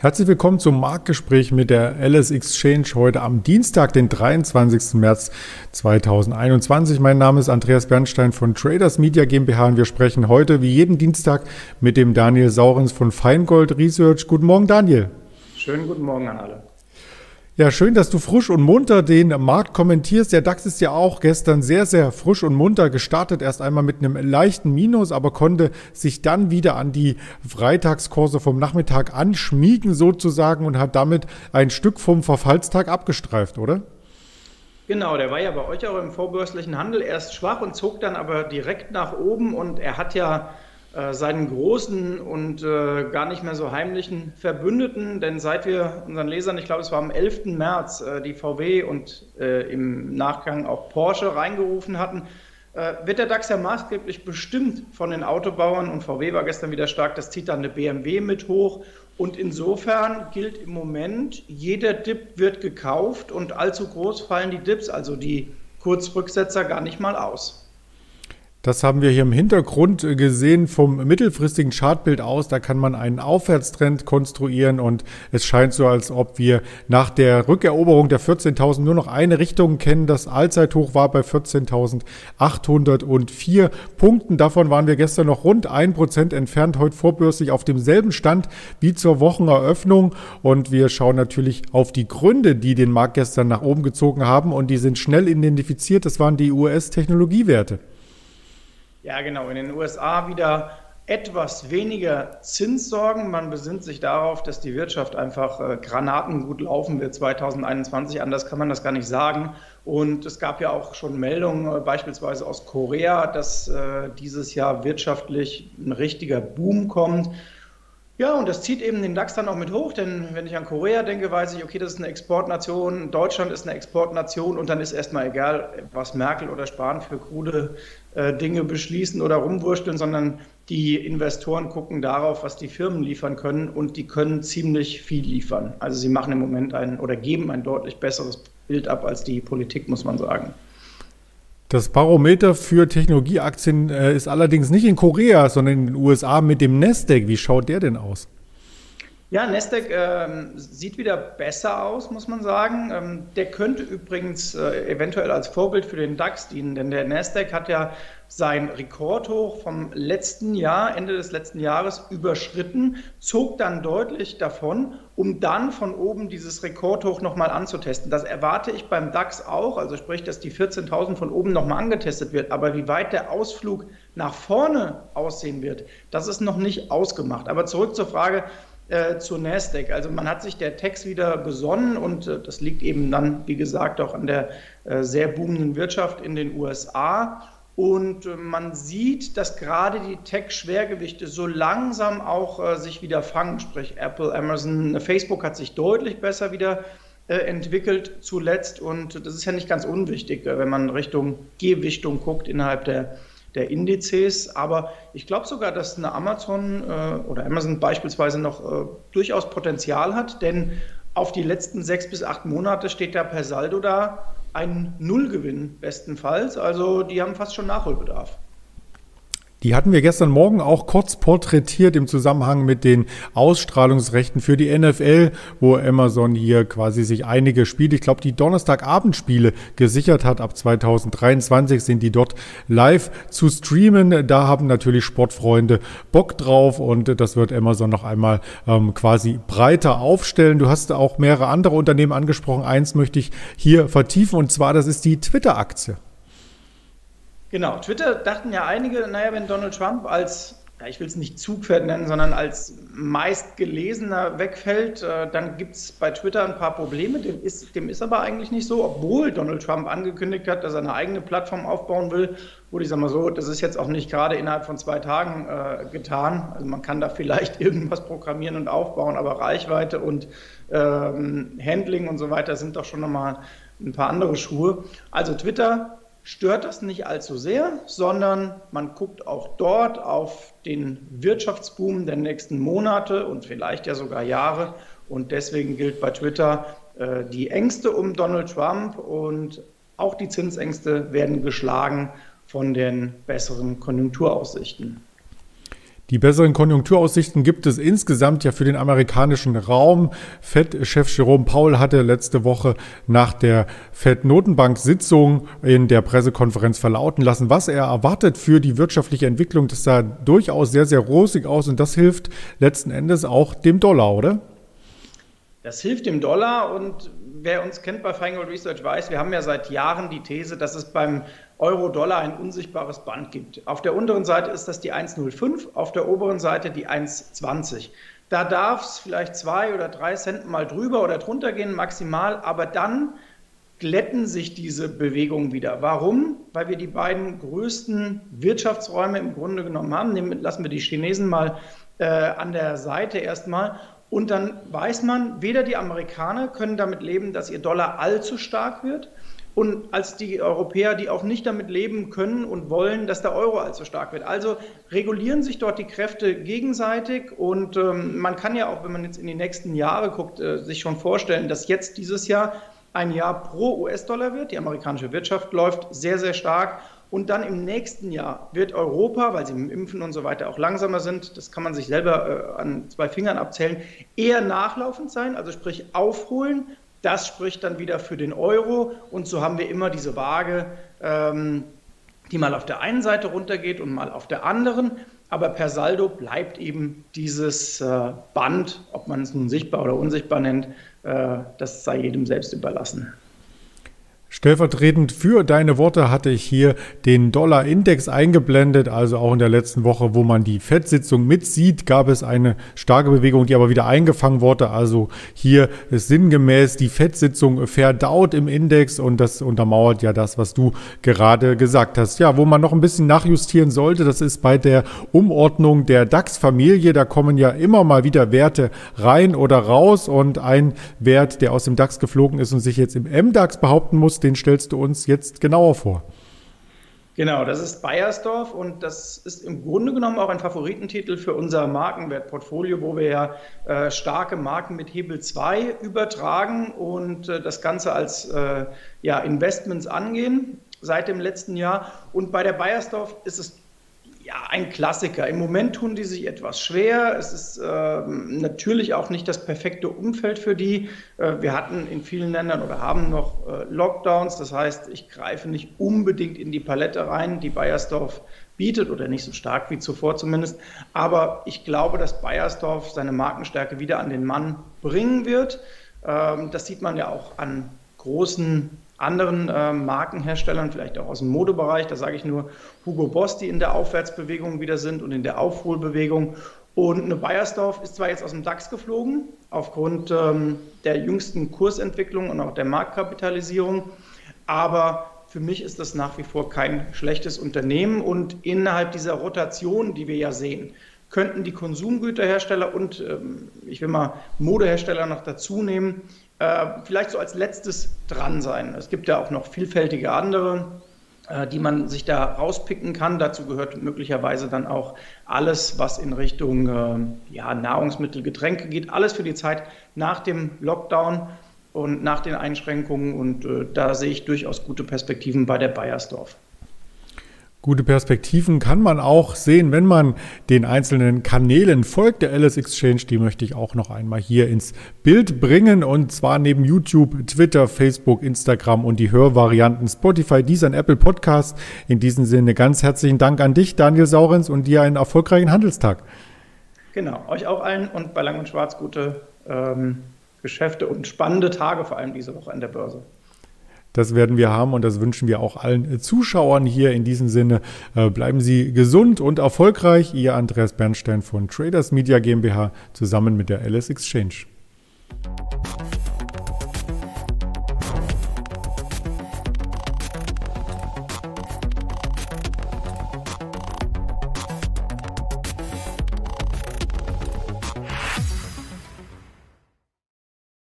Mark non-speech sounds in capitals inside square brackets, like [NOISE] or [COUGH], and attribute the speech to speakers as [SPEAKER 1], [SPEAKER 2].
[SPEAKER 1] Herzlich willkommen zum Marktgespräch mit der LS Exchange heute am Dienstag, den 23. März 2021. Mein Name ist Andreas Bernstein von Traders Media GmbH und wir sprechen heute wie jeden Dienstag mit dem Daniel Saurens von Feingold Research. Guten Morgen, Daniel.
[SPEAKER 2] Schönen guten Morgen an alle.
[SPEAKER 1] Ja, schön, dass du frisch und munter den Markt kommentierst. Der DAX ist ja auch gestern sehr, sehr frisch und munter gestartet. Erst einmal mit einem leichten Minus, aber konnte sich dann wieder an die Freitagskurse vom Nachmittag anschmiegen sozusagen und hat damit ein Stück vom Verfallstag abgestreift, oder?
[SPEAKER 2] Genau, der war ja bei euch auch im vorbörslichen Handel erst schwach und zog dann aber direkt nach oben und er hat ja seinen großen und äh, gar nicht mehr so heimlichen Verbündeten, denn seit wir unseren Lesern, ich glaube es war am 11. März, äh, die VW und äh, im Nachgang auch Porsche reingerufen hatten, äh, wird der DAX ja maßgeblich bestimmt von den Autobauern und VW war gestern wieder stark, das zieht dann eine BMW mit hoch und insofern gilt im Moment, jeder Dip wird gekauft und allzu groß fallen die Dips, also die Kurzrücksetzer, gar nicht mal aus.
[SPEAKER 1] Das haben wir hier im Hintergrund gesehen vom mittelfristigen Chartbild aus. Da kann man einen Aufwärtstrend konstruieren und es scheint so, als ob wir nach der Rückeroberung der 14.000 nur noch eine Richtung kennen. Das Allzeithoch war bei 14.804 Punkten. Davon waren wir gestern noch rund ein Prozent entfernt, heute vorbörslich auf demselben Stand wie zur Wocheneröffnung. Und wir schauen natürlich auf die Gründe, die den Markt gestern nach oben gezogen haben und die sind schnell identifiziert. Das waren die US-Technologiewerte.
[SPEAKER 2] Ja, genau. In den USA wieder etwas weniger Zinssorgen. Man besinnt sich darauf, dass die Wirtschaft einfach äh, granatengut laufen wird 2021. Anders kann man das gar nicht sagen. Und es gab ja auch schon Meldungen, äh, beispielsweise aus Korea, dass äh, dieses Jahr wirtschaftlich ein richtiger Boom kommt. Ja, und das zieht eben den DAX dann auch mit hoch, denn wenn ich an Korea denke, weiß ich, okay, das ist eine Exportnation, Deutschland ist eine Exportnation und dann ist erstmal egal, was Merkel oder Spahn für krude äh, Dinge beschließen oder rumwursteln, sondern die Investoren gucken darauf, was die Firmen liefern können und die können ziemlich viel liefern. Also sie machen im Moment ein oder geben ein deutlich besseres Bild ab als die Politik, muss man sagen.
[SPEAKER 1] Das Barometer für Technologieaktien äh, ist allerdings nicht in Korea, sondern in den USA mit dem Nasdaq. Wie schaut der denn aus?
[SPEAKER 2] Ja, Nasdaq ähm, sieht wieder besser aus, muss man sagen. Ähm, der könnte übrigens äh, eventuell als Vorbild für den DAX dienen, denn der Nasdaq hat ja sein Rekordhoch vom letzten Jahr, Ende des letzten Jahres, überschritten, zog dann deutlich davon, um dann von oben dieses Rekordhoch nochmal anzutesten. Das erwarte ich beim DAX auch, also sprich, dass die 14.000 von oben nochmal angetestet wird. Aber wie weit der Ausflug nach vorne aussehen wird, das ist noch nicht ausgemacht. Aber zurück zur Frage, äh, zur Nasdaq. Also man hat sich der Text wieder besonnen und äh, das liegt eben dann, wie gesagt, auch an der äh, sehr boomenden Wirtschaft in den USA. Und äh, man sieht, dass gerade die Tech-Schwergewichte so langsam auch äh, sich wieder fangen, sprich Apple, Amazon, Facebook hat sich deutlich besser wieder äh, entwickelt zuletzt und das ist ja nicht ganz unwichtig, wenn man Richtung Gewichtung guckt innerhalb der der Indizes. Aber ich glaube sogar, dass eine Amazon äh, oder Amazon beispielsweise noch äh, durchaus Potenzial hat, denn auf die letzten sechs bis acht Monate steht da per Saldo da ein Nullgewinn bestenfalls. Also die haben fast schon Nachholbedarf.
[SPEAKER 1] Die hatten wir gestern Morgen auch kurz porträtiert im Zusammenhang mit den Ausstrahlungsrechten für die NFL, wo Amazon hier quasi sich einige Spiele, ich glaube die Donnerstagabendspiele gesichert hat. Ab 2023 sind die dort live zu streamen. Da haben natürlich Sportfreunde Bock drauf und das wird Amazon noch einmal ähm, quasi breiter aufstellen. Du hast auch mehrere andere Unternehmen angesprochen. Eins möchte ich hier vertiefen und zwar das ist die Twitter-Aktie.
[SPEAKER 2] Genau, Twitter dachten ja einige, naja, wenn Donald Trump als, ja, ich will es nicht Zugpferd nennen, sondern als meistgelesener wegfällt, äh, dann gibt es bei Twitter ein paar Probleme. Dem ist, dem ist aber eigentlich nicht so, obwohl Donald Trump angekündigt hat, dass er eine eigene Plattform aufbauen will. Gut, ich sage mal so, das ist jetzt auch nicht gerade innerhalb von zwei Tagen äh, getan. Also man kann da vielleicht [LAUGHS] irgendwas programmieren und aufbauen, aber Reichweite und ähm, Handling und so weiter sind doch schon nochmal ein paar andere Schuhe. Also Twitter stört das nicht allzu sehr, sondern man guckt auch dort auf den Wirtschaftsboom der nächsten Monate und vielleicht ja sogar Jahre. Und deswegen gilt bei Twitter äh, die Ängste um Donald Trump und auch die Zinsängste werden geschlagen von den besseren Konjunkturaussichten.
[SPEAKER 1] Die besseren Konjunkturaussichten gibt es insgesamt ja für den amerikanischen Raum. Fed-Chef Jerome Powell hatte letzte Woche nach der Fed-Notenbank-Sitzung in der Pressekonferenz verlauten lassen, was er erwartet für die wirtschaftliche Entwicklung. Das sah durchaus sehr, sehr rosig aus und das hilft letzten Endes auch dem Dollar, oder?
[SPEAKER 2] Das hilft dem Dollar und wer uns kennt bei Feingold Research weiß, wir haben ja seit Jahren die These, dass es beim Euro-Dollar ein unsichtbares Band gibt. Auf der unteren Seite ist das die 1,05, auf der oberen Seite die 1,20. Da darf es vielleicht zwei oder drei Cent mal drüber oder drunter gehen, maximal, aber dann glätten sich diese Bewegungen wieder. Warum? Weil wir die beiden größten Wirtschaftsräume im Grunde genommen haben. Nehmen, lassen wir die Chinesen mal äh, an der Seite erstmal. Und dann weiß man, weder die Amerikaner können damit leben, dass ihr Dollar allzu stark wird, und als die Europäer, die auch nicht damit leben können und wollen, dass der Euro allzu stark wird. Also regulieren sich dort die Kräfte gegenseitig und ähm, man kann ja auch, wenn man jetzt in die nächsten Jahre guckt, äh, sich schon vorstellen, dass jetzt dieses Jahr ein Jahr pro US-Dollar wird. Die amerikanische Wirtschaft läuft sehr, sehr stark. Und dann im nächsten Jahr wird Europa, weil sie im Impfen und so weiter auch langsamer sind, das kann man sich selber äh, an zwei Fingern abzählen, eher nachlaufend sein, also sprich aufholen das spricht dann wieder für den Euro und so haben wir immer diese Waage, ähm, die mal auf der einen Seite runtergeht und mal auf der anderen. Aber per Saldo bleibt eben dieses äh, Band, ob man es nun sichtbar oder unsichtbar nennt, äh, das sei jedem selbst überlassen.
[SPEAKER 1] Stellvertretend für deine Worte hatte ich hier den Dollar-Index eingeblendet, also auch in der letzten Woche, wo man die FED-Sitzung mitsieht, gab es eine starke Bewegung, die aber wieder eingefangen wurde. Also hier ist sinngemäß die FED-Sitzung verdaut im Index und das untermauert ja das, was du gerade gesagt hast. Ja, wo man noch ein bisschen nachjustieren sollte, das ist bei der Umordnung der DAX-Familie. Da kommen ja immer mal wieder Werte rein oder raus und ein Wert, der aus dem DAX geflogen ist und sich jetzt im MDAX behaupten muss, den stellst du uns jetzt genauer vor.
[SPEAKER 2] Genau, das ist Bayersdorf und das ist im Grunde genommen auch ein Favoritentitel für unser Markenwertportfolio, wo wir ja äh, starke Marken mit Hebel 2 übertragen und äh, das Ganze als äh, ja, Investments angehen seit dem letzten Jahr. Und bei der Bayersdorf ist es ein Klassiker. Im Moment tun die sich etwas schwer. Es ist äh, natürlich auch nicht das perfekte Umfeld für die. Äh, wir hatten in vielen Ländern oder haben noch äh, Lockdowns. Das heißt, ich greife nicht unbedingt in die Palette rein, die Bayersdorf bietet oder nicht so stark wie zuvor zumindest. Aber ich glaube, dass Bayersdorf seine Markenstärke wieder an den Mann bringen wird. Ähm, das sieht man ja auch an großen anderen äh, Markenherstellern, vielleicht auch aus dem Modebereich. Da sage ich nur Hugo Boss, die in der Aufwärtsbewegung wieder sind und in der Aufholbewegung. Und eine Bayersdorf ist zwar jetzt aus dem DAX geflogen, aufgrund ähm, der jüngsten Kursentwicklung und auch der Marktkapitalisierung, aber für mich ist das nach wie vor kein schlechtes Unternehmen und innerhalb dieser Rotation, die wir ja sehen, könnten die Konsumgüterhersteller und ähm, ich will mal Modehersteller noch dazu nehmen, äh, vielleicht so als letztes dran sein. Es gibt ja auch noch vielfältige andere, äh, die man sich da rauspicken kann. Dazu gehört möglicherweise dann auch alles, was in Richtung äh, ja, Nahrungsmittel, Getränke geht. Alles für die Zeit nach dem Lockdown und nach den Einschränkungen. Und äh, da sehe ich durchaus gute Perspektiven bei der Bayersdorf.
[SPEAKER 1] Gute Perspektiven kann man auch sehen, wenn man den einzelnen Kanälen folgt. Der Alice Exchange, die möchte ich auch noch einmal hier ins Bild bringen. Und zwar neben YouTube, Twitter, Facebook, Instagram und die Hörvarianten Spotify, dieser Apple Podcast. In diesem Sinne ganz herzlichen Dank an dich, Daniel Saurens, und dir einen erfolgreichen Handelstag.
[SPEAKER 2] Genau, euch auch allen und bei Lang und Schwarz gute ähm, Geschäfte und spannende Tage, vor allem diese Woche an der Börse.
[SPEAKER 1] Das werden wir haben und das wünschen wir auch allen Zuschauern hier. In diesem Sinne äh, bleiben Sie gesund und erfolgreich. Ihr Andreas Bernstein von Traders Media GmbH zusammen mit der LS Exchange.